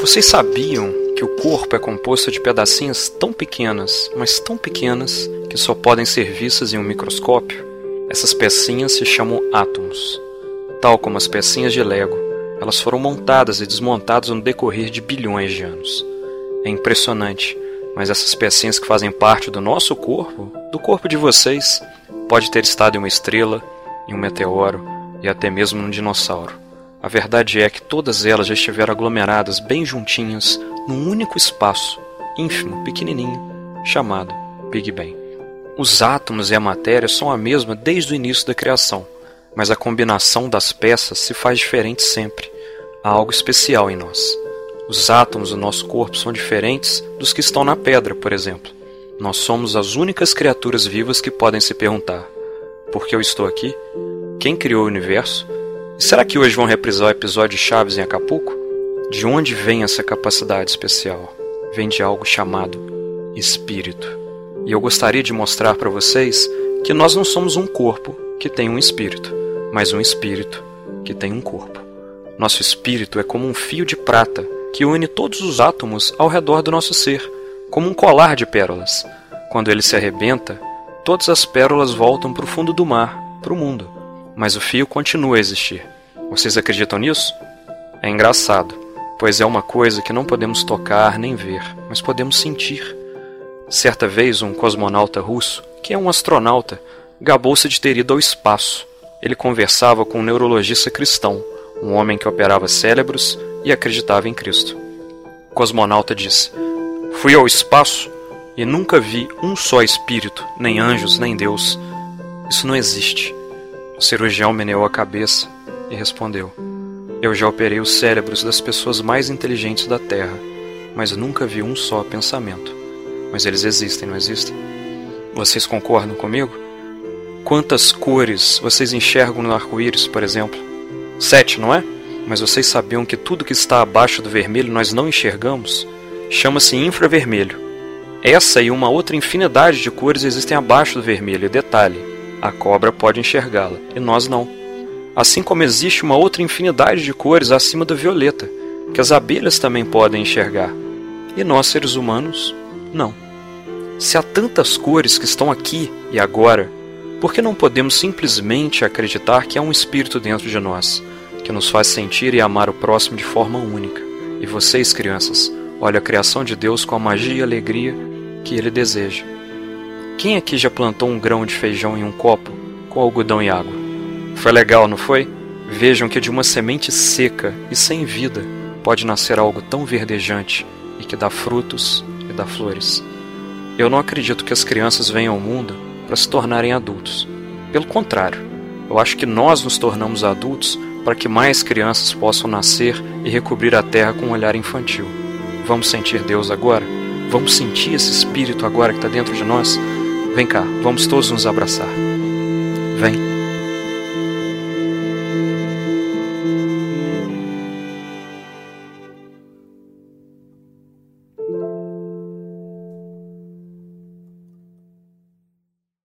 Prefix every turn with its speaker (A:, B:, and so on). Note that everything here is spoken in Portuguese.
A: Vocês sabiam que o corpo é composto de pedacinhas tão pequenas, mas tão pequenas, que só podem ser vistas em um microscópio? Essas pecinhas se chamam átomos. Tal como as pecinhas de Lego, elas foram montadas e desmontadas no decorrer de bilhões de anos. É impressionante, mas essas pecinhas que fazem parte do nosso corpo, do corpo de vocês, pode ter estado em uma estrela, em um meteoro e até mesmo num dinossauro. A verdade é que todas elas já estiveram aglomeradas bem juntinhas num único espaço, ínfimo, pequenininho, chamado Big Bang. Os átomos e a matéria são a mesma desde o início da criação, mas a combinação das peças se faz diferente sempre. Há algo especial em nós. Os átomos do nosso corpo são diferentes dos que estão na pedra, por exemplo. Nós somos as únicas criaturas vivas que podem se perguntar: por que eu estou aqui? Quem criou o universo? E será que hoje vão reprisar o episódio de Chaves em Acapulco? De onde vem essa capacidade especial? Vem de algo chamado espírito. E eu gostaria de mostrar para vocês que nós não somos um corpo que tem um espírito, mas um espírito que tem um corpo. Nosso espírito é como um fio de prata que une todos os átomos ao redor do nosso ser, como um colar de pérolas. Quando ele se arrebenta, todas as pérolas voltam para o fundo do mar, para o mundo mas o fio continua a existir. Vocês acreditam nisso? É engraçado, pois é uma coisa que não podemos tocar nem ver, mas podemos sentir. Certa vez, um cosmonauta russo, que é um astronauta, gabou-se de ter ido ao espaço. Ele conversava com um neurologista cristão, um homem que operava cérebros e acreditava em Cristo. O cosmonauta disse: Fui ao espaço e nunca vi um só espírito, nem anjos, nem Deus. Isso não existe. O cirurgião meneou a cabeça e respondeu: Eu já operei os cérebros das pessoas mais inteligentes da Terra, mas nunca vi um só pensamento. Mas eles existem, não existem? Vocês concordam comigo? Quantas cores vocês enxergam no arco-íris, por exemplo? Sete, não é? Mas vocês sabiam que tudo que está abaixo do vermelho nós não enxergamos? Chama-se infravermelho. Essa e uma outra infinidade de cores existem abaixo do vermelho. E detalhe: a cobra pode enxergá-la e nós não. Assim como existe uma outra infinidade de cores acima do violeta, que as abelhas também podem enxergar, e nós seres humanos não. Se há tantas cores que estão aqui e agora, por que não podemos simplesmente acreditar que há um espírito dentro de nós, que nos faz sentir e amar o próximo de forma única? E vocês, crianças, olhem a criação de Deus com a magia e alegria que ele deseja. Quem aqui já plantou um grão de feijão em um copo com algodão e água? Foi legal, não foi? Vejam que de uma semente seca e sem vida pode nascer algo tão verdejante e que dá frutos e dá flores. Eu não acredito que as crianças venham ao mundo para se tornarem adultos. Pelo contrário, eu acho que nós nos tornamos adultos para que mais crianças possam nascer e recobrir a terra com um olhar infantil. Vamos sentir Deus agora? Vamos sentir esse Espírito agora que está dentro de nós? Vem cá, vamos todos nos abraçar. Vem.